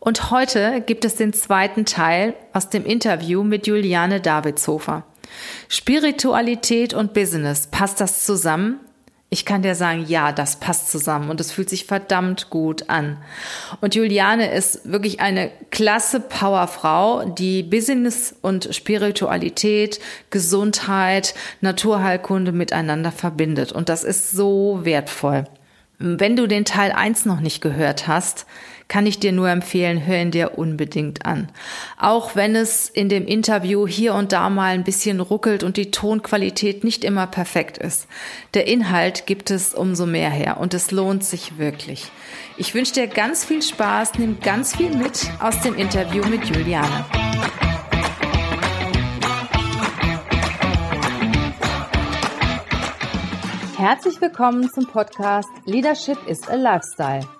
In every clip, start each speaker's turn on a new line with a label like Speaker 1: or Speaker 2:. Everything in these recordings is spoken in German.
Speaker 1: Und heute gibt es den zweiten Teil aus dem Interview mit Juliane Davidshofer. Spiritualität und Business, passt das zusammen? Ich kann dir sagen, ja, das passt zusammen und es fühlt sich verdammt gut an. Und Juliane ist wirklich eine klasse Powerfrau, die Business und Spiritualität, Gesundheit, Naturheilkunde miteinander verbindet. Und das ist so wertvoll. Wenn du den Teil 1 noch nicht gehört hast, kann ich dir nur empfehlen, hör ihn dir unbedingt an. Auch wenn es in dem Interview hier und da mal ein bisschen ruckelt und die Tonqualität nicht immer perfekt ist. Der Inhalt gibt es umso mehr her und es lohnt sich wirklich. Ich wünsche dir ganz viel Spaß, nimm ganz viel mit aus dem Interview mit Juliane. Herzlich willkommen zum Podcast Leadership is a Lifestyle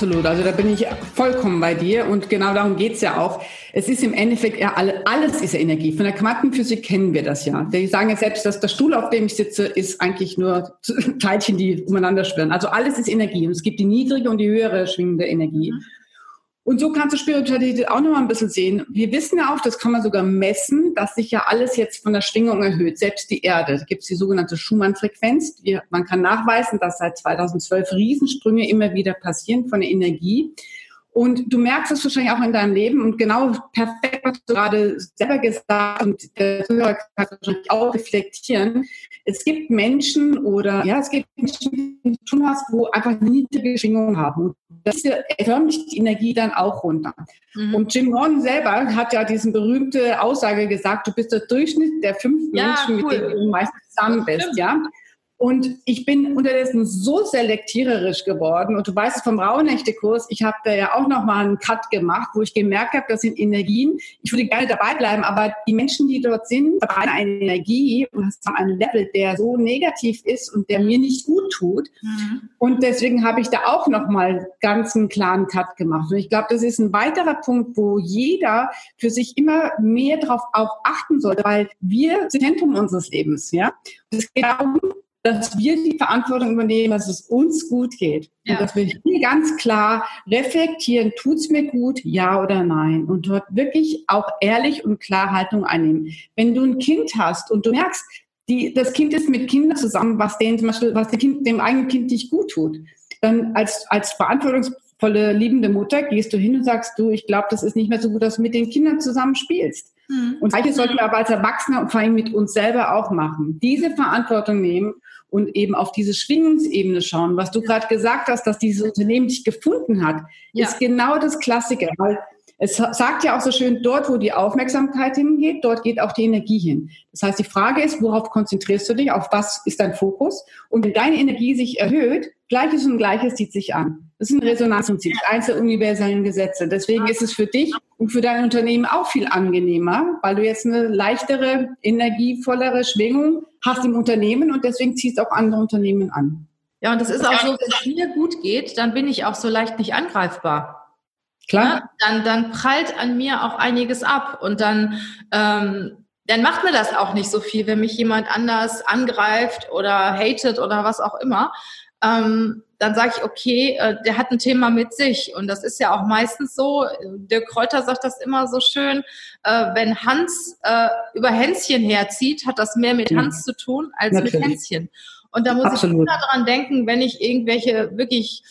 Speaker 2: Absolut, also da bin ich vollkommen bei dir und genau darum geht's ja auch. Es ist im Endeffekt ja alle, alles ist Energie. Von der Quantenphysik kennen wir das ja. Die sagen ja selbst, dass der Stuhl, auf dem ich sitze, ist eigentlich nur Teilchen, die umeinander schwirren. Also alles ist Energie und es gibt die niedrige und die höhere schwingende Energie. Mhm. Und so kannst du Spiritualität auch noch mal ein bisschen sehen. Wir wissen ja auch, das kann man sogar messen, dass sich ja alles jetzt von der Schwingung erhöht, selbst die Erde. Da gibt es die sogenannte Schumann-Frequenz. Man kann nachweisen, dass seit 2012 Riesensprünge immer wieder passieren von der Energie. Und du merkst es wahrscheinlich auch in deinem Leben und genau perfekt, was du gerade selber gesagt und der Zuhörer kann wahrscheinlich auch reflektieren. Es gibt Menschen oder ja, es gibt Menschen, die du tun hast, wo einfach niedrige Schwingungen haben. Und das förmlich die Energie dann auch runter. Mhm. Und Jim Rohn selber hat ja diese berühmte Aussage gesagt, du bist der Durchschnitt der fünf ja, Menschen, cool. mit denen du meistens zusammen bist, ja. Und ich bin unterdessen so selektiererisch geworden. Und du weißt es vom Rauhnächte-Kurs, ich habe da ja auch nochmal einen Cut gemacht, wo ich gemerkt habe, das sind Energien. Ich würde gerne dabei bleiben, aber die Menschen, die dort sind, haben eine Energie und haben einen Level, der so negativ ist und der mir nicht gut tut. Mhm. Und deswegen habe ich da auch nochmal ganz einen klaren Cut gemacht. Und ich glaube, das ist ein weiterer Punkt, wo jeder für sich immer mehr darauf auch achten sollte, weil wir sind Zentrum unseres Lebens. Ja, es geht darum, dass wir die Verantwortung übernehmen, dass es uns gut geht. Ja. Und dass wir hier ganz klar reflektieren, tut's mir gut, ja oder nein. Und dort wirklich auch ehrlich und klar Haltung einnehmen. Wenn du ein Kind hast und du merkst, die, das Kind ist mit Kindern zusammen, was denen zum Beispiel, was dem, kind, dem eigenen Kind nicht gut tut, dann als, als verantwortungsvolle, liebende Mutter gehst du hin und sagst, du, ich glaube, das ist nicht mehr so gut, dass du mit den Kindern zusammen spielst. Mhm. Und das sollten wir aber als Erwachsene und vor allem mit uns selber auch machen. Diese Verantwortung nehmen und eben auf diese Schwingungsebene schauen. Was du gerade gesagt hast, dass dieses Unternehmen dich gefunden hat, ja. ist genau das Klassische, weil es sagt ja auch so schön, dort, wo die Aufmerksamkeit hingeht, dort geht auch die Energie hin. Das heißt, die Frage ist, worauf konzentrierst du dich, auf was ist dein Fokus? Und wenn deine Energie sich erhöht, Gleiches und Gleiches zieht sich an. Das ist ein Resonanzprinzip, eins der universellen Gesetze. Deswegen ist es für dich und für dein Unternehmen auch viel angenehmer, weil du jetzt eine leichtere, energievollere Schwingung hast im Unternehmen und deswegen ziehst auch andere Unternehmen an.
Speaker 1: Ja, und das ist auch so, wenn es mir gut geht, dann bin ich auch so leicht nicht angreifbar. Klar. Ja, dann, dann prallt an mir auch einiges ab und dann, ähm, dann macht mir das auch nicht so viel, wenn mich jemand anders angreift oder hatet oder was auch immer. Ähm, dann sage ich, okay, äh, der hat ein Thema mit sich. Und das ist ja auch meistens so, der Kräuter sagt das immer so schön, äh, wenn Hans äh, über Hänschen herzieht, hat das mehr mit Hans zu tun als Natürlich. mit Hänschen. Und da muss Absolut. ich immer dran denken, wenn ich irgendwelche wirklich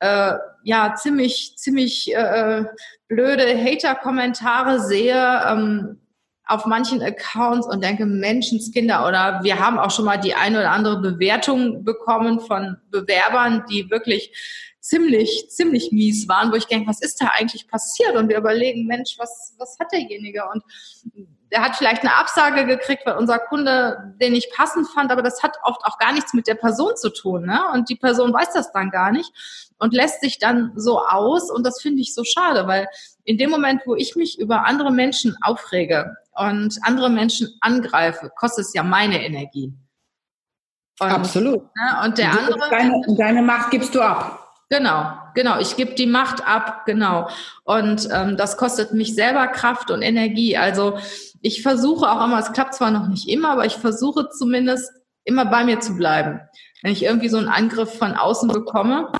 Speaker 1: äh, ja ziemlich ziemlich äh, blöde Hater-Kommentare sehe ähm, auf manchen Accounts und denke Menschenskinder oder wir haben auch schon mal die eine oder andere Bewertung bekommen von Bewerbern, die wirklich ziemlich, ziemlich mies waren, wo ich denke, was ist da eigentlich passiert? Und wir überlegen, Mensch, was, was hat derjenige? Und der hat vielleicht eine Absage gekriegt, weil unser Kunde den nicht passend fand, aber das hat oft auch gar nichts mit der Person zu tun. Ne? Und die Person weiß das dann gar nicht und lässt sich dann so aus. Und das finde ich so schade, weil in dem Moment, wo ich mich über andere Menschen aufrege und andere Menschen angreife, kostet es ja meine Energie.
Speaker 2: Und, Absolut.
Speaker 1: Ne? Und der andere.
Speaker 2: Deine, deine Macht gibst du ab.
Speaker 1: Genau, genau. Ich gebe die Macht ab, genau. Und ähm, das kostet mich selber Kraft und Energie. Also ich versuche auch immer, es klappt zwar noch nicht immer, aber ich versuche zumindest immer bei mir zu bleiben. Wenn ich irgendwie so einen Angriff von außen bekomme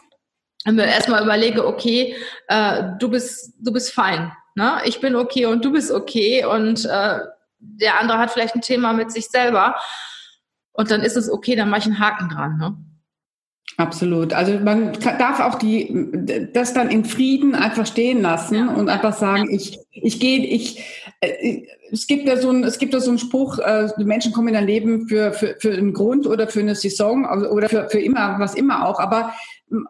Speaker 1: und mir erstmal überlege, okay, äh, du bist, du bist fein. Ne? Ich bin okay und du bist okay und äh, der andere hat vielleicht ein Thema mit sich selber. Und dann ist es okay, dann mache ich einen Haken dran. Ne?
Speaker 2: Absolut. Also man darf auch die, das dann in Frieden einfach stehen lassen ja. und einfach sagen, ich, ich gehe, ich, äh, es gibt ja so ein, es gibt ja so einen Spruch, äh, die Menschen kommen in dein Leben für, für, für einen Grund oder für eine Saison oder für, für immer, was immer auch. Aber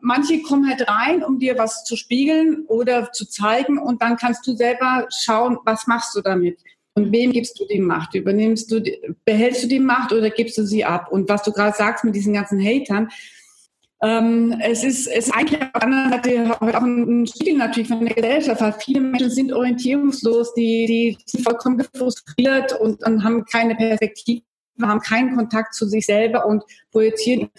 Speaker 2: manche kommen halt rein, um dir was zu spiegeln oder zu zeigen und dann kannst du selber schauen, was machst du damit. Und wem gibst du die Macht? Übernimmst du, behältst du die Macht oder gibst du sie ab? Und was du gerade sagst mit diesen ganzen Hatern, ähm, es ist, es ist eigentlich auf der Seite auch ein Spiegel natürlich von der Gesellschaft. Weil viele Menschen sind orientierungslos, die, die sind vollkommen frustriert und, und haben keine Perspektive, haben keinen Kontakt zu sich selber und projizieren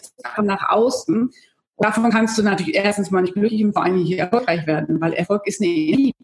Speaker 2: nach außen. Davon kannst du natürlich erstens mal nicht glücklich und vor allem nicht erfolgreich werden, weil Erfolg ist eine Energie.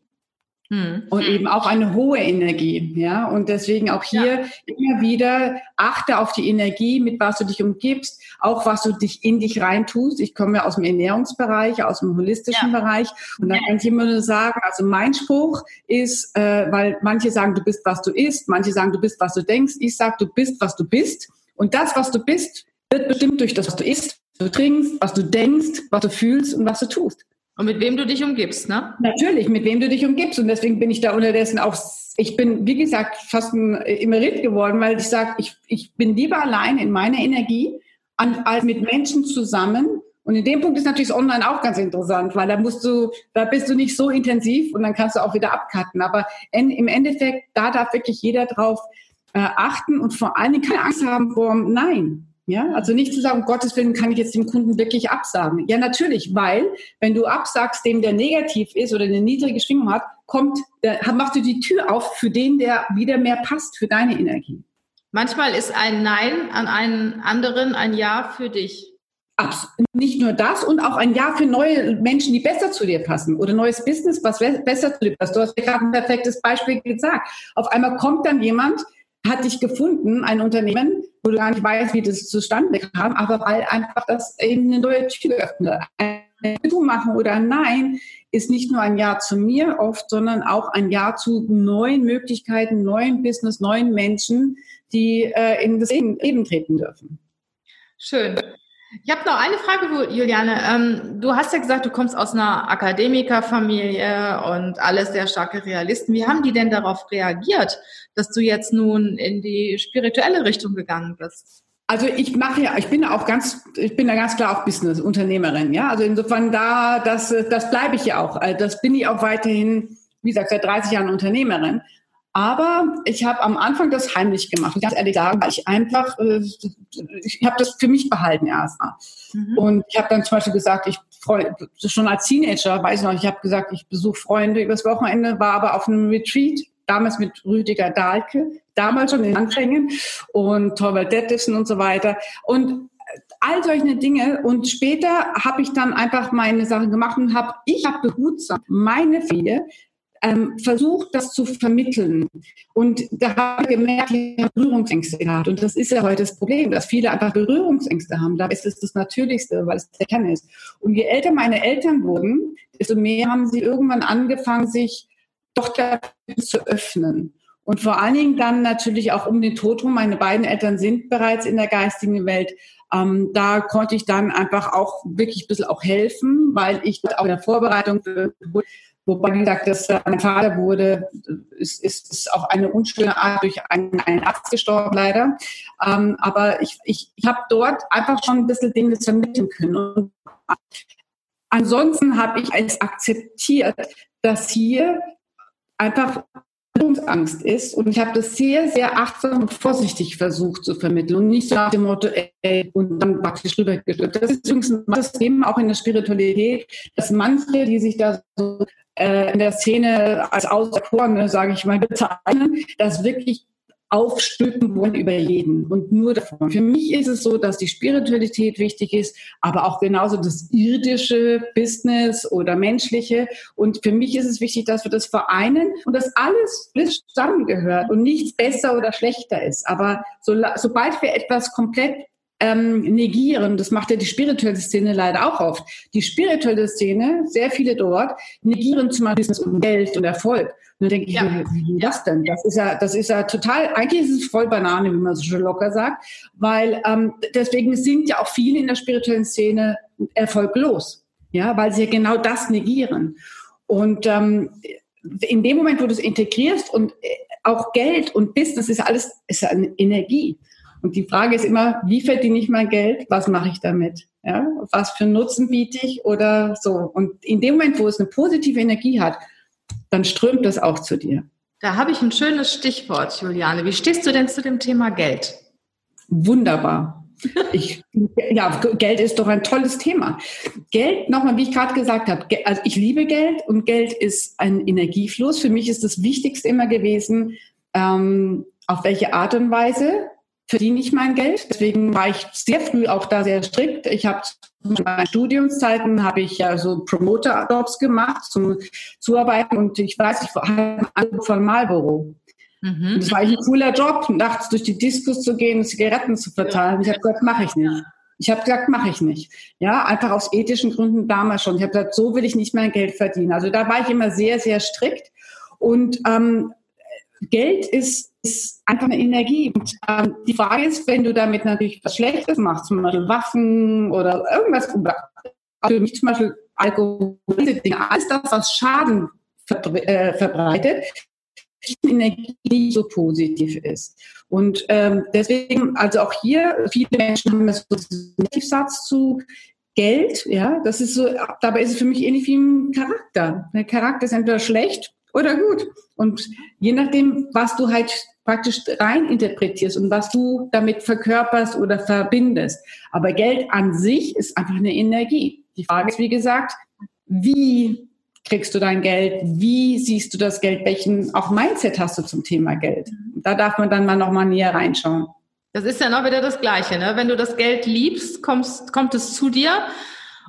Speaker 2: Hm. Und eben auch eine hohe Energie, ja. Und deswegen auch hier ja. immer wieder achte auf die Energie, mit was du dich umgibst, auch was du dich in dich reintust. Ich komme ja aus dem Ernährungsbereich, aus dem holistischen ja. Bereich. Und dann ja. kann ich immer nur sagen, also mein Spruch ist, äh, weil manche sagen, du bist, was du isst, manche sagen, du bist, was du denkst. Ich sage, du bist, was du bist. Und das, was du bist, wird bestimmt durch das, was du isst, was du trinkst, was du denkst, was du fühlst und was du tust.
Speaker 1: Und mit wem du dich umgibst, ne?
Speaker 2: Natürlich, mit wem du dich umgibst. Und deswegen bin ich da unterdessen auch, ich bin, wie gesagt, fast ein Emerit geworden, weil ich sage, ich, ich bin lieber allein in meiner Energie als mit Menschen zusammen. Und in dem Punkt ist natürlich Online auch ganz interessant, weil da musst du, da bist du nicht so intensiv und dann kannst du auch wieder abcutten. Aber in, im Endeffekt, da darf wirklich jeder drauf äh, achten und vor allen Dingen keine Angst haben vor Nein. Ja, also nicht zu sagen, um Gottes Willen kann ich jetzt dem Kunden wirklich absagen. Ja, natürlich, weil wenn du absagst, dem der negativ ist oder eine niedrige Schwingung hat, kommt, der, machst du die Tür auf für den, der wieder mehr passt für deine Energie.
Speaker 1: Manchmal ist ein Nein an einen anderen ein Ja für dich.
Speaker 2: Absolut. Nicht nur das und auch ein Ja für neue Menschen, die besser zu dir passen oder neues Business, was besser zu dir passt. Du hast gerade ein perfektes Beispiel gesagt. Auf einmal kommt dann jemand, hat dich gefunden, ein Unternehmen, wo du gar nicht weißt, wie das zustande kam, aber weil einfach das eben eine neue Tür öffnet. Ein Du machen oder ein Nein ist nicht nur ein Ja zu mir oft, sondern auch ein Ja zu neuen Möglichkeiten, neuen Business, neuen Menschen, die äh, in das Leben treten dürfen.
Speaker 1: Schön. Ich habe noch eine Frage, Juliane. Ähm, du hast ja gesagt, du kommst aus einer Akademikerfamilie und alles sehr starke Realisten. Wie haben die denn darauf reagiert, dass du jetzt nun in die spirituelle Richtung gegangen bist?
Speaker 2: Also ich mache ja, ich bin auch ganz, ich bin ja ganz klar auch Business-Unternehmerin, ja. Also insofern da, das, das bleibe ich ja auch. Also das bin ich auch weiterhin, wie gesagt, seit 30 Jahren Unternehmerin. Aber ich habe am Anfang das heimlich gemacht. Ganz ehrlich sagen, weil ich einfach, äh, ich habe das für mich behalten erstmal. Mhm. Und ich habe dann zum Beispiel gesagt, ich schon als Teenager, weiß ich noch, ich habe gesagt, ich besuche Freunde übers Wochenende, war aber auf einem Retreat, damals mit Rüdiger Dahlke, damals schon in Anfängen und Torvald Dettissen und so weiter. Und all solche Dinge. Und später habe ich dann einfach meine Sachen gemacht und habe, ich habe behutsam meine Familie ähm, versucht, das zu vermitteln. Und da habe ich gemerkt, ich habe Berührungsängste gehabt. Und das ist ja heute das Problem, dass viele einfach Berührungsängste haben. Da ist es das Natürlichste, weil es der Kern ist. Und je älter meine Eltern wurden, desto mehr haben sie irgendwann angefangen, sich doch dafür zu öffnen. Und vor allen Dingen dann natürlich auch um den Tod rum. Meine beiden Eltern sind bereits in der geistigen Welt. Ähm, da konnte ich dann einfach auch wirklich ein bisschen auch helfen, weil ich auch in der Vorbereitung Wobei, gesagt, dass mein Vater wurde, ist, ist, ist auf eine unschöne Art durch einen, einen Arzt gestorben, leider. Ähm, aber ich, ich, ich habe dort einfach schon ein bisschen Dinge vermitteln können. Und ansonsten habe ich es akzeptiert, dass hier einfach Angst ist. Und ich habe das sehr, sehr achtsam und vorsichtig versucht zu vermitteln und nicht so nach dem Motto, ey, und dann praktisch rübergestülpt. Das ist übrigens das Thema auch in der Spiritualität, dass manche, die sich da so äh, in der Szene als Auserkorene, sage ich mal, bezeichnen, das wirklich aufstülpen wollen über jeden und nur davon. Für mich ist es so, dass die Spiritualität wichtig ist, aber auch genauso das irdische Business oder menschliche. Und für mich ist es wichtig, dass wir das vereinen und dass alles zusammengehört und nichts besser oder schlechter ist. Aber so, sobald wir etwas komplett ähm, negieren. Das macht ja die spirituelle Szene leider auch oft. Die spirituelle Szene, sehr viele dort, negieren zum Beispiel Business und Geld und Erfolg. Und dann denke ich, ja. wie, wie das denn? Das ist ja, das ist ja total, eigentlich ist es voll Banane, wie man so schon locker sagt, weil ähm, deswegen sind ja auch viele in der spirituellen Szene erfolglos, ja, weil sie ja genau das negieren. Und ähm, in dem Moment, wo du es integrierst und äh, auch Geld und Business ist alles ist eine Energie. Und die Frage ist immer, wie verdiene ich mein Geld? Was mache ich damit? Ja, was für Nutzen biete ich oder so? Und in dem Moment, wo es eine positive Energie hat, dann strömt das auch zu dir.
Speaker 1: Da habe ich ein schönes Stichwort, Juliane. Wie stehst du denn zu dem Thema Geld?
Speaker 2: Wunderbar. Ich, ja, Geld ist doch ein tolles Thema. Geld, nochmal, wie ich gerade gesagt habe, also ich liebe Geld und Geld ist ein Energiefluss. Für mich ist das Wichtigste immer gewesen, ähm, auf welche Art und Weise verdiene ich mein Geld. Deswegen war ich sehr früh auch da sehr strikt. Ich habe in meinen Studiumszeiten habe ich ja so Promoter-Jobs gemacht zum Zuarbeiten und ich weiß, ich hatte ein Angebot von Marlboro. Mhm. Das war ein cooler Job, nachts durch die Diskos zu gehen, Zigaretten zu verteilen. Ich habe gesagt, mache ich nicht. Ich habe gesagt, mache ich nicht. Ja, einfach aus ethischen Gründen damals schon. Ich habe gesagt, so will ich nicht mein Geld verdienen. Also da war ich immer sehr, sehr strikt. Und ähm, Geld ist, ist einfach eine Energie. Und ähm, die Frage ist, wenn du damit natürlich was Schlechtes machst, zum Beispiel Waffen oder irgendwas, für mich zum Beispiel Alkohol, alles das, was Schaden äh, verbreitet, Energie nicht so positiv ist. Und ähm, deswegen, also auch hier, viele Menschen haben so einen Negativsatz zu Geld, ja, das ist so, dabei ist es für mich ähnlich wie ein Charakter. Der Charakter ist entweder schlecht oder gut. Und je nachdem, was du halt praktisch rein interpretierst und was du damit verkörperst oder verbindest. Aber Geld an sich ist einfach eine Energie. Die Frage ist, wie gesagt, wie kriegst du dein Geld? Wie siehst du das Geld? Welchen auch Mindset hast du zum Thema Geld? Da darf man dann mal noch mal näher reinschauen.
Speaker 1: Das ist ja noch wieder das Gleiche. Ne? Wenn du das Geld liebst, kommst, kommt es zu dir.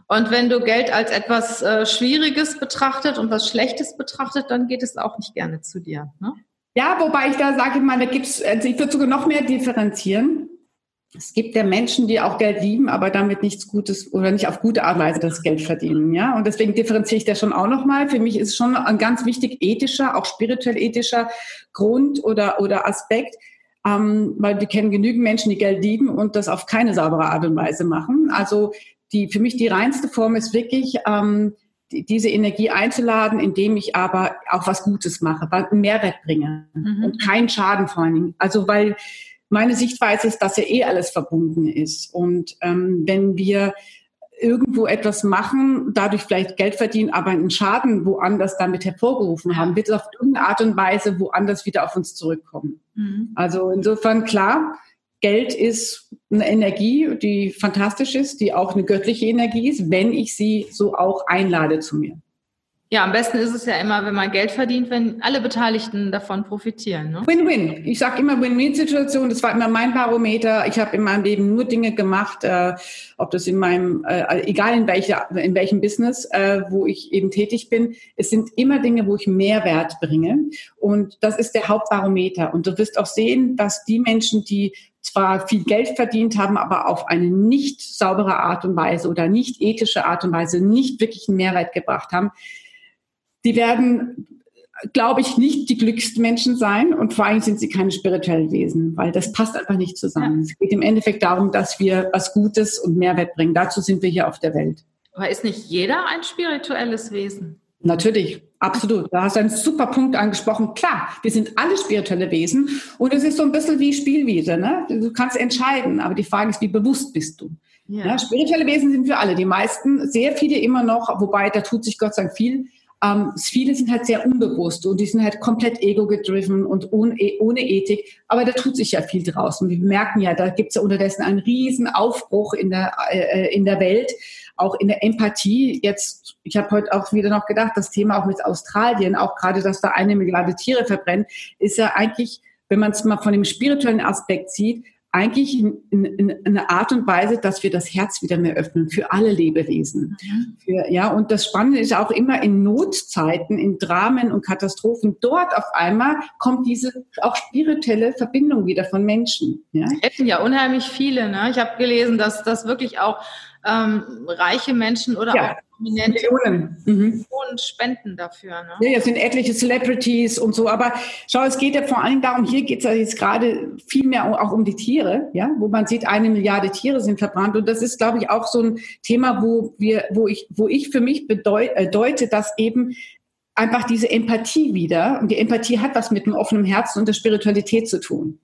Speaker 1: Und wenn du Geld als etwas äh, Schwieriges betrachtet und was Schlechtes betrachtet, dann geht es auch nicht gerne zu dir. Ne?
Speaker 2: Ja, wobei ich da sage, ich meine, da gibt's, also ich würde sogar noch mehr differenzieren. Es gibt ja Menschen, die auch Geld lieben, aber damit nichts Gutes oder nicht auf gute Art und Weise das Geld verdienen. Ja, und deswegen differenziere ich das schon auch nochmal. Für mich ist schon ein ganz wichtig ethischer, auch spirituell ethischer Grund oder, oder Aspekt, ähm, weil wir kennen genügend Menschen, die Geld lieben und das auf keine saubere Art und Weise machen. Also die, für mich die reinste Form ist wirklich, ähm, die, diese Energie einzuladen, indem ich aber auch was Gutes mache, einen Mehrwert bringe mhm. und keinen Schaden vor allen Dingen. Also weil meine Sichtweise ist, dass ja eh alles verbunden ist. Und ähm, wenn wir irgendwo etwas machen, dadurch vielleicht Geld verdienen, aber einen Schaden woanders damit hervorgerufen haben, wird es auf irgendeine Art und Weise woanders wieder auf uns zurückkommen. Mhm. Also insofern klar, Geld ist eine Energie, die fantastisch ist, die auch eine göttliche Energie ist, wenn ich sie so auch einlade zu mir.
Speaker 1: Ja, am besten ist es ja immer, wenn man Geld verdient, wenn alle Beteiligten davon profitieren.
Speaker 2: Ne? Win-win. Ich sage immer Win-win-Situation. Das war immer mein Barometer. Ich habe in meinem Leben nur Dinge gemacht, äh, ob das in meinem, äh, egal in, welcher, in welchem Business, äh, wo ich eben tätig bin. Es sind immer Dinge, wo ich Mehrwert bringe. Und das ist der Hauptbarometer. Und du wirst auch sehen, dass die Menschen, die zwar viel Geld verdient haben, aber auf eine nicht saubere Art und Weise oder nicht ethische Art und Weise nicht wirklich einen Mehrwert gebracht haben, die werden, glaube ich, nicht die glücklichsten Menschen sein und vor allem sind sie keine spirituellen Wesen, weil das passt einfach nicht zusammen. Ja. Es geht im Endeffekt darum, dass wir was Gutes und Mehrwert bringen. Dazu sind wir hier auf der Welt.
Speaker 1: Aber ist nicht jeder ein spirituelles Wesen?
Speaker 2: Natürlich, absolut. Da hast du einen super Punkt angesprochen. Klar, wir sind alle spirituelle Wesen und es ist so ein bisschen wie Spielwiese. Ne? Du kannst entscheiden, aber die Frage ist, wie bewusst bist du? Ja. ja. spirituelle Wesen sind wir alle. Die meisten, sehr viele immer noch, wobei da tut sich Gott sei Dank viel. ähm, viele sind halt sehr unbewusst und die sind halt komplett ego-gedriven und ohne, ohne Ethik. Aber da tut sich ja viel draußen. Wir merken ja, da gibt es ja unterdessen einen riesen Aufbruch in der, äh, in der Welt, auch in der Empathie. Jetzt, ich habe heute auch wieder noch gedacht, das Thema auch mit Australien, auch gerade, dass da eine Milliarde Tiere verbrennen, ist ja eigentlich, wenn man es mal von dem spirituellen Aspekt sieht, eigentlich in, in, in eine Art und Weise, dass wir das Herz wieder mehr öffnen für alle Lebewesen. Mhm. Für, ja, und das Spannende ist auch immer in Notzeiten, in Dramen und Katastrophen, dort auf einmal kommt diese auch spirituelle Verbindung wieder von Menschen.
Speaker 1: Ja, hätten ja unheimlich viele. Ne? Ich habe gelesen, dass das wirklich auch ähm, reiche Menschen oder ja. auch prominente Millionen mhm. spenden dafür. Ne?
Speaker 2: Ja, es sind etliche Celebrities und so. Aber schau, es geht ja vor allem darum, hier geht es ja jetzt gerade viel mehr auch um die Tiere, ja, wo man sieht, eine Milliarde Tiere sind verbrannt. Und das ist, glaube ich, auch so ein Thema, wo wir, wo ich, wo ich für mich bedeute, äh, dass eben einfach diese Empathie wieder, und die Empathie hat was mit dem offenen Herzen und der Spiritualität zu tun.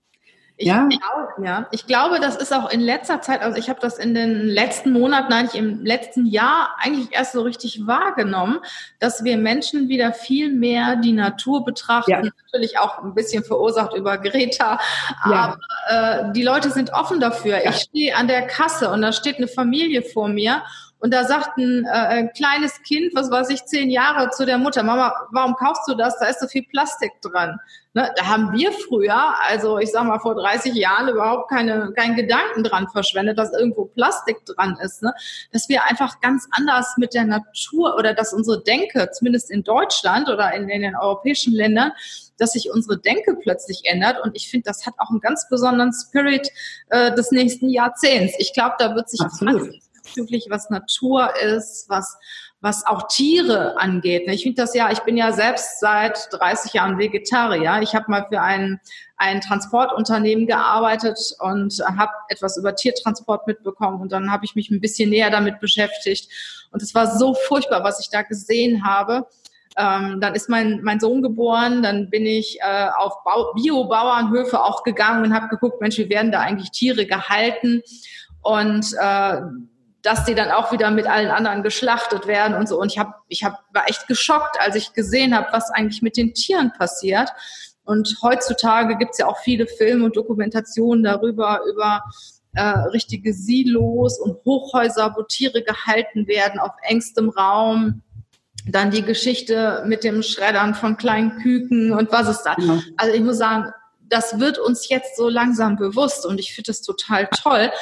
Speaker 1: Ich, ja? Glaube, ja. ich glaube, das ist auch in letzter Zeit, also ich habe das in den letzten Monaten, eigentlich im letzten Jahr eigentlich erst so richtig wahrgenommen, dass wir Menschen wieder viel mehr die Natur betrachten. Ja. Natürlich auch ein bisschen verursacht über Greta, aber ja. äh, die Leute sind offen dafür. Ich stehe an der Kasse und da steht eine Familie vor mir und da sagt ein, äh, ein kleines Kind, was weiß ich, zehn Jahre zu der Mutter, Mama, warum kaufst du das? Da ist so viel Plastik dran. Ne, da haben wir früher, also ich sag mal vor 30 Jahren, überhaupt keine, keinen Gedanken dran verschwendet, dass irgendwo Plastik dran ist. Ne? Dass wir einfach ganz anders mit der Natur oder dass unsere Denke, zumindest in Deutschland oder in, in den europäischen Ländern, dass sich unsere Denke plötzlich ändert. Und ich finde, das hat auch einen ganz besonderen Spirit äh, des nächsten Jahrzehnts. Ich glaube, da wird sich Absolut bezüglich was Natur ist, was was auch Tiere angeht. Ich finde das ja, ich bin ja selbst seit 30 Jahren Vegetarier. Ich habe mal für ein, ein Transportunternehmen gearbeitet und habe etwas über Tiertransport mitbekommen und dann habe ich mich ein bisschen näher damit beschäftigt. Und es war so furchtbar, was ich da gesehen habe. Ähm, dann ist mein, mein Sohn geboren, dann bin ich äh, auf Bio-Bauernhöfe auch gegangen und habe geguckt, Mensch, wie werden da eigentlich Tiere gehalten? Und äh, dass die dann auch wieder mit allen anderen geschlachtet werden und so. Und ich habe, ich hab, war echt geschockt, als ich gesehen habe, was eigentlich mit den Tieren passiert. Und heutzutage gibt's ja auch viele Filme und Dokumentationen darüber, über äh, richtige Silos und Hochhäuser, wo Tiere gehalten werden auf engstem Raum. Dann die Geschichte mit dem Schreddern von kleinen Küken und was ist da. Ja. Also ich muss sagen, das wird uns jetzt so langsam bewusst und ich finde es total toll,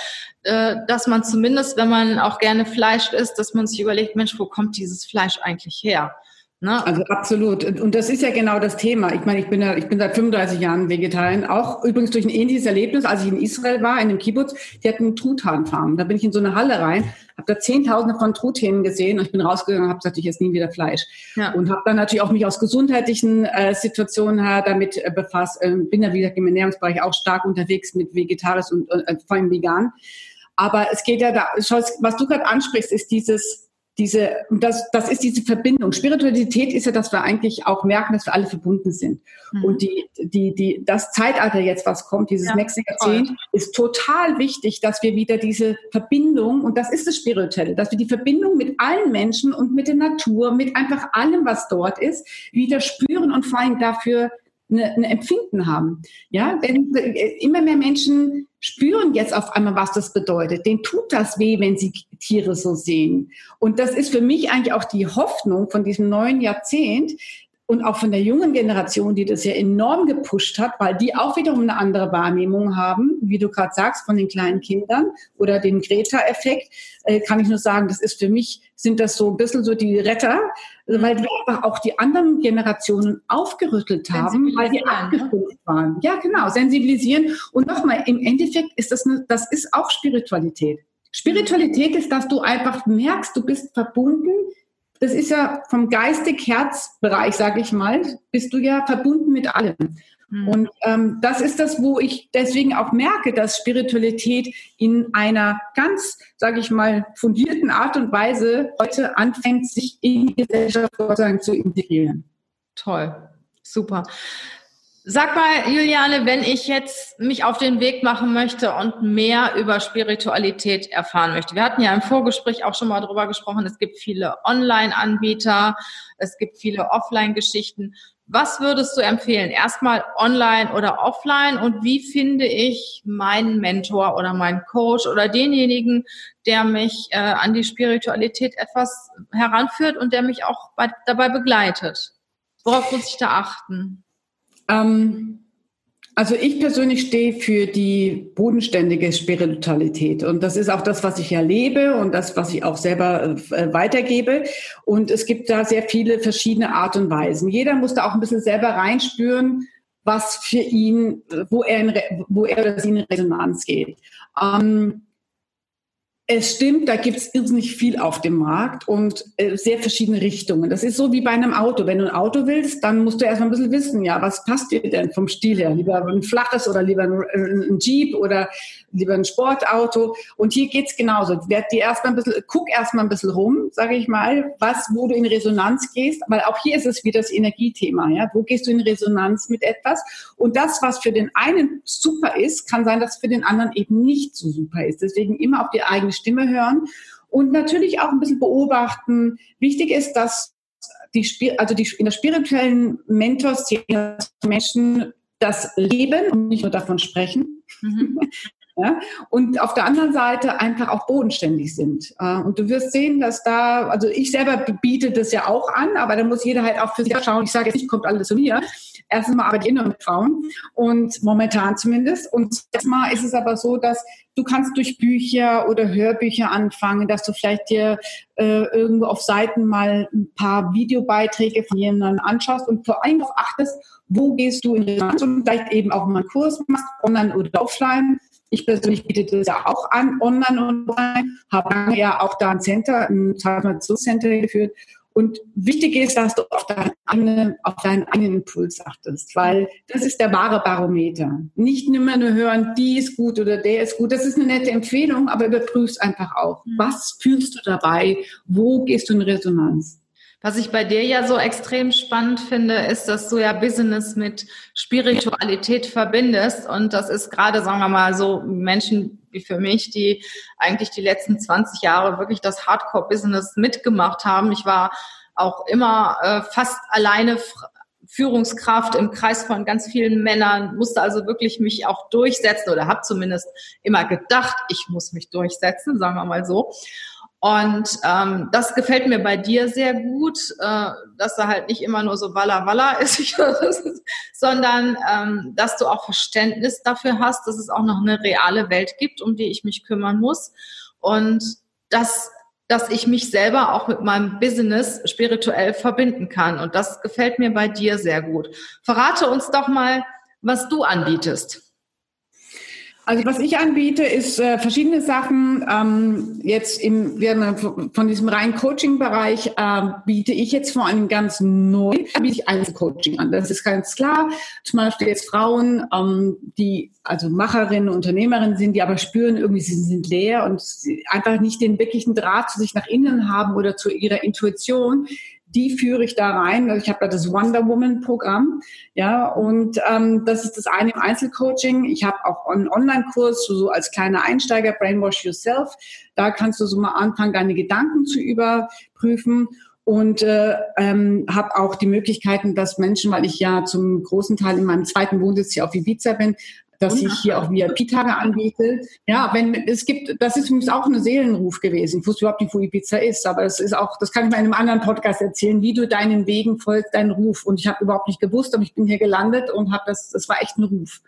Speaker 1: äh, dass man zumindest, wenn man auch gerne Fleisch isst, dass man sich überlegt, Mensch, wo kommt dieses Fleisch eigentlich her?
Speaker 2: Ne? Also absolut. Und das ist ja genau das Thema. Ich meine, ich bin ja, ich bin seit 35 Jahren Vegetarierin. Auch übrigens durch ein ähnliches Erlebnis, als ich in Israel war, in einem Kibbutz, die hatten eine Truthahnfarm. Da bin ich in so eine Halle rein, habe da Zehntausende von Truthähnen gesehen und ich bin rausgegangen und habe gesagt, ich esse nie wieder Fleisch. Ja. Und habe dann natürlich auch mich aus gesundheitlichen äh, Situationen her damit äh, befasst. Äh, bin ja wieder im Ernährungsbereich auch stark unterwegs mit Vegetarisch und vor allem vegan. Aber es geht ja da, was du gerade ansprichst, ist dieses diese, das, das ist diese Verbindung. Spiritualität ist ja, dass wir eigentlich auch merken, dass wir alle verbunden sind. Mhm. Und die, die, die, das Zeitalter jetzt, was kommt, dieses ja, nächste Jahrzehnt, ist total wichtig, dass wir wieder diese Verbindung, und das ist das Spirituelle, dass wir die Verbindung mit allen Menschen und mit der Natur, mit einfach allem, was dort ist, wieder spüren und vor allem dafür eine, eine Empfinden haben. Ja, wenn äh, immer mehr Menschen spüren jetzt auf einmal, was das bedeutet. Den tut das weh, wenn sie Tiere so sehen. Und das ist für mich eigentlich auch die Hoffnung von diesem neuen Jahrzehnt, und auch von der jungen Generation, die das ja enorm gepusht hat, weil die auch wiederum eine andere Wahrnehmung haben, wie du gerade sagst, von den kleinen Kindern oder den Greta-Effekt, äh, kann ich nur sagen, das ist für mich, sind das so ein bisschen so die Retter, weil die einfach auch die anderen Generationen aufgerüttelt haben, weil die ne? abgestumpft waren. Ja, genau, sensibilisieren. Und nochmal, im Endeffekt ist das, eine, das ist auch Spiritualität. Spiritualität ist, dass du einfach merkst, du bist verbunden das ist ja vom geistig-Herzbereich, sage ich mal, bist du ja verbunden mit allem. Mhm. Und ähm, das ist das, wo ich deswegen auch merke, dass Spiritualität in einer ganz, sage ich mal, fundierten Art und Weise heute anfängt, sich in die Gesellschaft zu integrieren.
Speaker 1: Toll, super. Sag mal, Juliane, wenn ich jetzt mich auf den Weg machen möchte und mehr über Spiritualität erfahren möchte. Wir hatten ja im Vorgespräch auch schon mal drüber gesprochen. Es gibt viele Online-Anbieter, es gibt viele Offline-Geschichten. Was würdest du empfehlen? Erstmal online oder offline? Und wie finde ich meinen Mentor oder meinen Coach oder denjenigen, der mich äh, an die Spiritualität etwas heranführt und der mich auch bei, dabei begleitet? Worauf muss ich da achten?
Speaker 2: Ähm, also ich persönlich stehe für die bodenständige Spiritualität und das ist auch das, was ich erlebe und das, was ich auch selber äh, weitergebe. Und es gibt da sehr viele verschiedene Art und Weisen. Jeder muss da auch ein bisschen selber reinspüren, was für ihn, wo er, in, wo er oder sie in Resonanz geht. Ähm, es stimmt, da gibt es irrsinnig viel auf dem Markt und äh, sehr verschiedene Richtungen. Das ist so wie bei einem Auto. Wenn du ein Auto willst, dann musst du erstmal ein bisschen wissen, ja, was passt dir denn vom Stil her? Lieber ein flaches oder lieber ein, ein Jeep oder lieber ein Sportauto. Und hier geht's genauso. Werd dir erstmal ein bisschen, guck erstmal ein bisschen rum, sage ich mal, was, wo du in Resonanz gehst. Weil auch hier ist es wieder das Energiethema. Ja? Wo gehst du in Resonanz mit etwas? Und das, was für den einen super ist, kann sein, dass für den anderen eben nicht so super ist. Deswegen immer auf die eigene Stimme hören und natürlich auch ein bisschen beobachten. Wichtig ist, dass die, also die, in der spirituellen Mentorszene Menschen das leben und nicht nur davon sprechen. Mhm. Ja? Und auf der anderen Seite einfach auch bodenständig sind. Äh, und du wirst sehen, dass da, also ich selber biete das ja auch an, aber da muss jeder halt auch für sich schauen. Ich sage jetzt nicht, kommt alles zu mir. Erstens mal arbeite ich nur mit Frauen und momentan zumindest. Und erstmal ist es aber so, dass du kannst durch Bücher oder Hörbücher anfangen, dass du vielleicht dir äh, irgendwo auf Seiten mal ein paar Videobeiträge von jemandem anschaust und vor allem darauf achtest, wo gehst du in Resonanz und vielleicht eben auch mal einen Kurs machst, online oder offline ich persönlich biete das ja auch an, online und online, habe lange ja auch da ein Center, ein Transformationscenter geführt. Und wichtig ist, dass du auf deinen, eigenen, auf deinen eigenen Impuls achtest, weil das ist der wahre Barometer. Nicht immer nur hören, die ist gut oder der ist gut. Das ist eine nette Empfehlung, aber überprüfst einfach auch. Mhm. Was fühlst du dabei? Wo gehst du in Resonanz?
Speaker 1: Was ich bei dir ja so extrem spannend finde, ist, dass du ja Business mit Spiritualität verbindest. Und das ist gerade, sagen wir mal, so Menschen wie für mich, die eigentlich die letzten 20 Jahre wirklich das Hardcore-Business mitgemacht haben. Ich war auch immer äh, fast alleine Führungskraft im Kreis von ganz vielen Männern, musste also wirklich mich auch durchsetzen oder habe zumindest immer gedacht, ich muss mich durchsetzen, sagen wir mal so. Und ähm, das gefällt mir bei dir sehr gut, äh, dass er halt nicht immer nur so Walla Walla ist, sondern ähm, dass du auch Verständnis dafür hast, dass es auch noch eine reale Welt gibt, um die ich mich kümmern muss. Und dass, dass ich mich selber auch mit meinem Business spirituell verbinden kann. Und das gefällt mir bei dir sehr gut. Verrate uns doch mal, was du anbietest.
Speaker 2: Also was ich anbiete, ist äh, verschiedene Sachen. Ähm, jetzt im, von diesem reinen Coaching-Bereich äh, biete ich jetzt vor allem ganz neu, biete ich Einzelcoaching an. Das ist ganz klar. Zum Beispiel jetzt Frauen, ähm, die also Macherinnen, Unternehmerinnen sind, die aber spüren, irgendwie sie sind leer und einfach nicht den wirklichen Draht zu sich nach innen haben oder zu ihrer Intuition die führe ich da rein. Also ich habe da das Wonder Woman Programm, ja, und ähm, das ist das eine im Einzelcoaching. Ich habe auch einen Online-Kurs so, so als kleiner Einsteiger Brainwash Yourself. Da kannst du so mal anfangen, deine Gedanken zu überprüfen und äh, ähm, habe auch die Möglichkeiten, dass Menschen, weil ich ja zum großen Teil in meinem zweiten Wohnsitz hier auf Ibiza bin, dass ich hier auch VIP-Tage anbiete. Ja, wenn es gibt, das ist übrigens auch ein Seelenruf gewesen. Ich wusste überhaupt nicht, wo Ibiza ist, aber es ist auch, das kann ich mal in einem anderen Podcast erzählen, wie du deinen Wegen folgst, deinen Ruf. Und ich habe überhaupt nicht gewusst, aber ich bin hier gelandet und habe das, das war echt ein Ruf.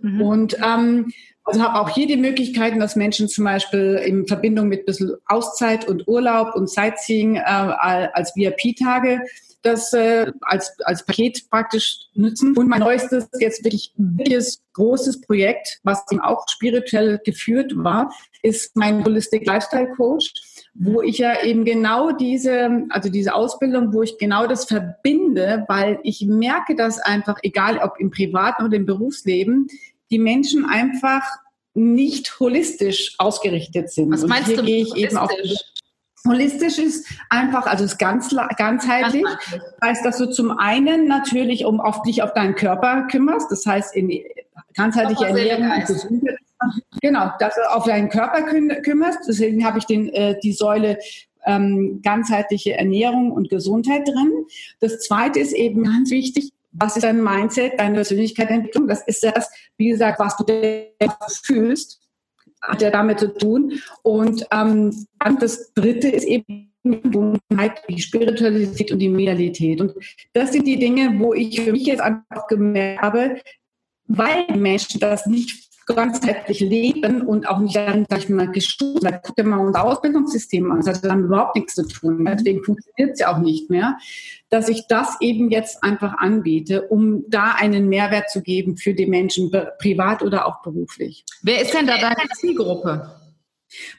Speaker 2: Mhm. Und ähm, also habe auch hier die Möglichkeiten, dass Menschen zum Beispiel in Verbindung mit ein bisschen Auszeit und Urlaub und Sightseeing äh, als VIP-Tage das äh, als, als Paket praktisch nutzen. Und mein neuestes, jetzt wirklich wirkliches großes Projekt, was eben auch spirituell geführt war, ist mein Holistic Lifestyle Coach, wo ich ja eben genau diese, also diese Ausbildung, wo ich genau das verbinde, weil ich merke, dass einfach, egal ob im privaten oder im Berufsleben, die Menschen einfach nicht holistisch ausgerichtet sind.
Speaker 1: Was meinst du? Gehe ich eben auf
Speaker 2: Holistisch ist einfach, also ist ganz, ganzheitlich. Das heißt, dass du zum einen natürlich um auf dich auf deinen Körper kümmerst, das heißt in ganzheitliche Ernährung und Gesundheit. Genau, dass du auf deinen Körper kümmerst. Deswegen habe ich den, äh, die Säule ähm, ganzheitliche Ernährung und Gesundheit drin. Das zweite ist eben ganz wichtig, was ist dein Mindset, deine Persönlichkeitsentwicklung? Das ist das, wie gesagt, was du fühlst hat ja damit zu tun. Und ähm, das Dritte ist eben die Spiritualität und die Medialität. Und das sind die Dinge, wo ich für mich jetzt einfach gemerkt habe, weil Menschen das nicht ganzheitlich leben und auch nicht dann, sag ich mal, geschult. Da guckt mal unser Ausbildungssystem an. Das hat dann überhaupt nichts zu tun. Deswegen funktioniert es ja auch nicht mehr. Dass ich das eben jetzt einfach anbiete, um da einen Mehrwert zu geben für die Menschen, privat oder auch beruflich.
Speaker 1: Wer ist denn da deine Zielgruppe?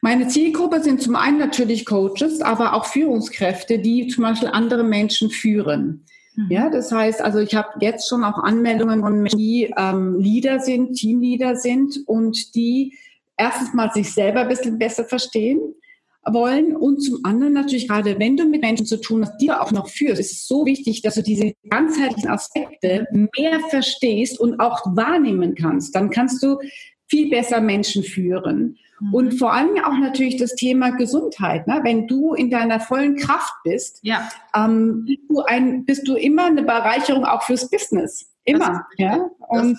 Speaker 2: Meine Zielgruppe sind zum einen natürlich Coaches, aber auch Führungskräfte, die zum Beispiel andere Menschen führen. Mhm. Ja, das heißt, also ich habe jetzt schon auch Anmeldungen von Menschen, die ähm, Leader sind, Teamleader sind und die erstens mal sich selber ein bisschen besser verstehen wollen und zum anderen natürlich gerade, wenn du mit Menschen zu tun hast, die du auch noch führst, ist es so wichtig, dass du diese ganzheitlichen Aspekte mehr verstehst und auch wahrnehmen kannst. Dann kannst du viel besser Menschen führen. Mhm. Und vor allem auch natürlich das Thema Gesundheit. Ne? Wenn du in deiner vollen Kraft bist, ja. ähm, bist, du ein, bist du immer eine Bereicherung auch fürs Business. Immer. Ja? Und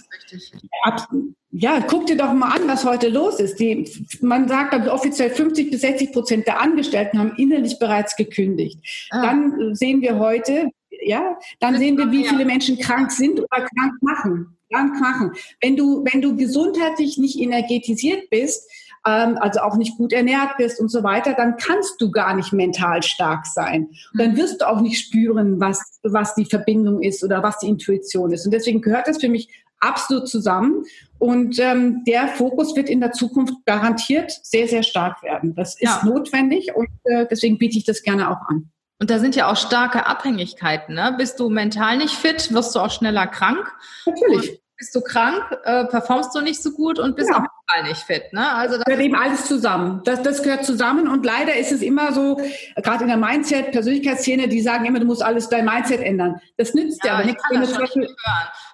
Speaker 2: ab, ja, guck dir doch mal an, was heute los ist. Die, man sagt, also offiziell 50 bis 60 Prozent der Angestellten haben innerlich bereits gekündigt. Ah. Dann sehen wir heute, ja, dann sehen wir, wie viele Menschen krank sind oder krank machen. Krank machen. Wenn du, wenn du gesundheitlich nicht energetisiert bist, ähm, also auch nicht gut ernährt bist und so weiter, dann kannst du gar nicht mental stark sein. Und dann wirst du auch nicht spüren, was, was die Verbindung ist oder was die Intuition ist. Und deswegen gehört das für mich absolut zusammen. Und ähm, der Fokus wird in der Zukunft garantiert sehr, sehr stark werden. Das ist ja. notwendig und äh, deswegen biete ich das gerne auch an.
Speaker 1: Und da sind ja auch starke Abhängigkeiten. Ne? Bist du mental nicht fit, wirst du auch schneller krank.
Speaker 2: Natürlich. Und
Speaker 1: bist du krank, äh, performst du nicht so gut und bist ja. auch mental nicht fit. Ne?
Speaker 2: Also das gehört eben alles zusammen. Das, das gehört zusammen und leider ist es immer so, gerade in der Mindset, Persönlichkeitsszene, die sagen immer, du musst alles dein Mindset ändern. Das nützt ja, aber nichts. Wenn das Beispiel,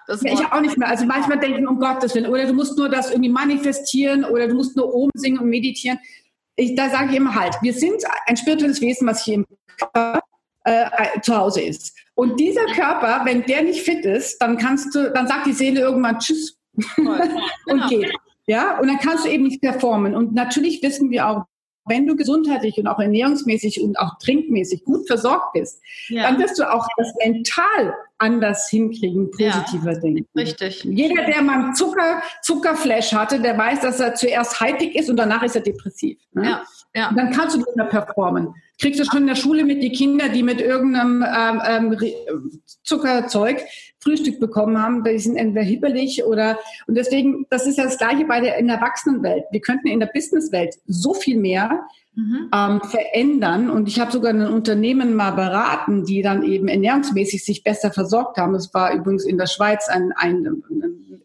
Speaker 2: das ja, ich auch nicht mehr. Also manchmal denken, um Gottes Willen, oder du musst nur das irgendwie manifestieren oder du musst nur oben singen und meditieren. Ich, da sage ich immer halt, wir sind ein spirituelles Wesen, was hier im Körper äh, zu Hause ist. Und dieser Körper, wenn der nicht fit ist, dann kannst du, dann sagt die Seele irgendwann Tschüss und genau. geht. Ja, und dann kannst du eben nicht performen. Und natürlich wissen wir auch, wenn du gesundheitlich und auch ernährungsmäßig und auch trinkmäßig gut versorgt bist, ja. dann wirst du auch das mental anders hinkriegen, positiver ja, denken.
Speaker 1: Richtig.
Speaker 2: Jeder, der mal Zucker, Zuckerflash hatte, der weiß, dass er zuerst heitig ist und danach ist er depressiv. Ne? Ja, ja. Und dann kannst du nicht mehr performen. Kriegst du schon in der Schule mit die Kinder, die mit irgendeinem ähm, ähm, Zuckerzeug Frühstück bekommen haben, die sind entweder hibbelig oder und deswegen, das ist ja das Gleiche bei der in der Erwachsenenwelt. Wir könnten in der Businesswelt so viel mehr mhm. ähm, verändern und ich habe sogar ein Unternehmen mal beraten, die dann eben ernährungsmäßig sich besser versorgt haben. Es war übrigens in der Schweiz ein, ein,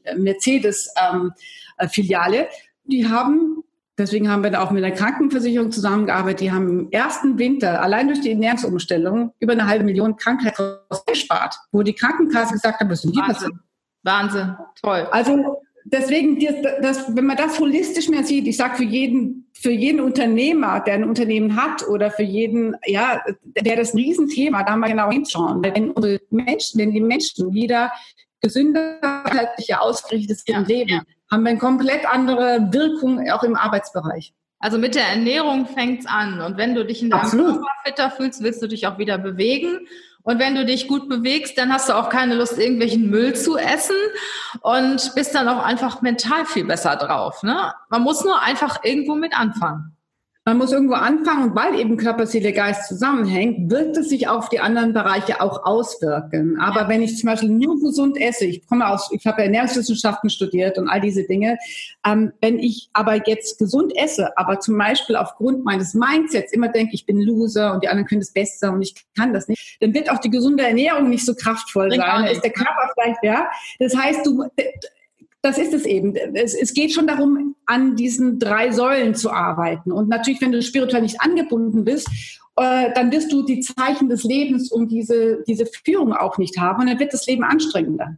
Speaker 2: ein Mercedes-Filiale. Ähm, die haben Deswegen haben wir da auch mit der Krankenversicherung zusammengearbeitet. Die haben im ersten Winter allein durch die Ernährungsumstellung über eine halbe Million Krankheitskosten gespart, wo die Krankenkasse gesagt hat, sind die
Speaker 1: Wahnsinn. Wahnsinn, toll.
Speaker 2: Also deswegen, das, wenn man das holistisch mehr sieht, ich sage für jeden, für jeden Unternehmer, der ein Unternehmen hat oder für jeden, ja, der das ein Riesenthema, da mal genau hinschauen. Wenn unsere Menschen, wenn die Menschen wieder gesünder, ausgerichtetes ja, Leben, ja haben wir eine komplett andere Wirkung auch im Arbeitsbereich.
Speaker 1: Also mit der Ernährung fängt's an. Und wenn du dich in deinem Absolut. Körper fitter fühlst, willst du dich auch wieder bewegen. Und wenn du dich gut bewegst, dann hast du auch keine Lust, irgendwelchen Müll zu essen und bist dann auch einfach mental viel besser drauf. Ne? Man muss nur einfach irgendwo mit anfangen.
Speaker 2: Man muss irgendwo anfangen und weil eben Körper, Seele, Geist zusammenhängt, wird es sich auf die anderen Bereiche auch auswirken. Aber wenn ich zum Beispiel nur gesund esse, ich komme aus, ich habe Ernährungswissenschaften studiert und all diese Dinge, ähm, wenn ich aber jetzt gesund esse, aber zum Beispiel aufgrund meines Mindsets immer denke, ich bin Loser und die anderen können es besser und ich kann das nicht, dann wird auch die gesunde Ernährung nicht so kraftvoll sein. Ist der Körper vielleicht, ja. Das heißt, du, das ist es eben. Es, es geht schon darum, an diesen drei Säulen zu arbeiten. Und natürlich, wenn du spirituell nicht angebunden bist, äh, dann wirst du die Zeichen des Lebens und diese, diese Führung auch nicht haben. Und dann wird das Leben anstrengender.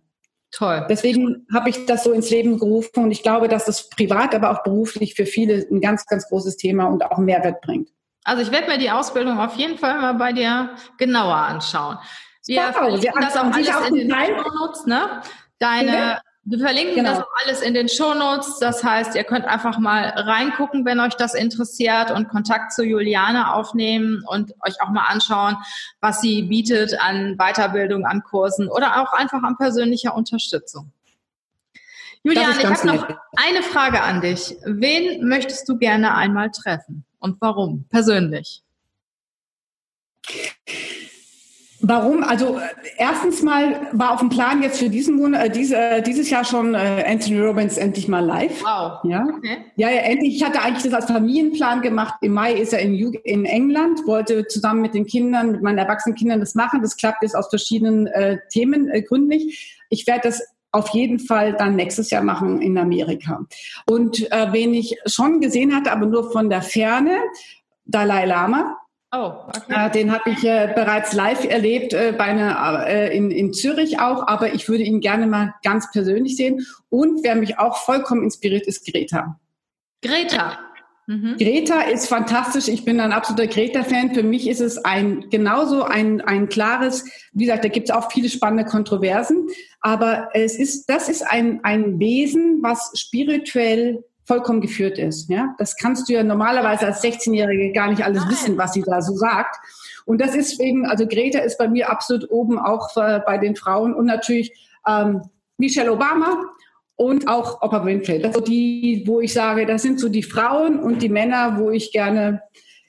Speaker 2: Toll. Deswegen habe ich das so ins Leben gerufen und ich glaube, dass das privat, aber auch beruflich für viele ein ganz, ganz großes Thema und auch einen Mehrwert bringt.
Speaker 1: Also ich werde mir die Ausbildung auf jeden Fall mal bei dir genauer anschauen. Wir wow, verlinken das auch alles in den Shownotes, ne? Deine, wir verlinken genau. das auch alles in den Shownotes. Das heißt, ihr könnt einfach mal reingucken, wenn euch das interessiert und Kontakt zu Juliane aufnehmen und euch auch mal anschauen, was sie bietet an Weiterbildung, an Kursen oder auch einfach an persönlicher Unterstützung. Juliane, ich habe noch eine Frage an dich. Wen möchtest du gerne einmal treffen und warum persönlich?
Speaker 2: Warum? Also erstens mal war auf dem Plan jetzt für diesen Monat, äh, diese, äh, dieses Jahr schon äh, Anthony Robbins endlich mal live. Wow. Ja. Okay. ja, ja, endlich. Ich hatte eigentlich das als Familienplan gemacht. Im Mai ist er in, in England, wollte zusammen mit den Kindern, mit meinen erwachsenen Kindern das machen. Das klappt jetzt aus verschiedenen äh, Themen äh, gründlich. Ich werde das auf jeden Fall dann nächstes Jahr machen in Amerika. Und äh, wen ich schon gesehen hatte, aber nur von der Ferne, Dalai Lama Oh, okay. Äh, den habe ich äh, bereits live erlebt äh, bei einer, äh, in, in Zürich auch, aber ich würde ihn gerne mal ganz persönlich sehen. Und wer mich auch vollkommen inspiriert, ist Greta.
Speaker 1: Greta.
Speaker 2: Mhm. Greta ist fantastisch. Ich bin ein absoluter Greta-Fan. Für mich ist es ein genauso ein, ein klares, wie gesagt, da gibt es auch viele spannende Kontroversen, aber es ist, das ist ein, ein Wesen, was spirituell vollkommen geführt ist. Ja? Das kannst du ja normalerweise als 16-Jährige gar nicht alles Nein. wissen, was sie da so sagt. Und das ist wegen, also Greta ist bei mir absolut oben auch bei den Frauen und natürlich ähm, Michelle Obama und auch Oprah Winfrey. Das sind die, wo ich sage, das sind so die Frauen und die Männer, wo ich gerne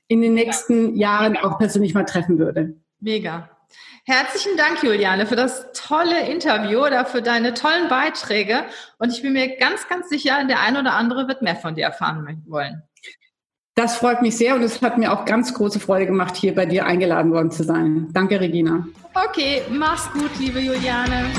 Speaker 2: in den nächsten Jahren auch persönlich mal treffen würde.
Speaker 1: Mega. Herzlichen Dank, Juliane, für das tolle Interview oder für deine tollen Beiträge. Und ich bin mir ganz, ganz sicher, der eine oder andere wird mehr von dir erfahren wollen.
Speaker 2: Das freut mich sehr und es hat mir auch ganz große Freude gemacht, hier bei dir eingeladen worden zu sein. Danke, Regina.
Speaker 1: Okay, mach's gut, liebe Juliane.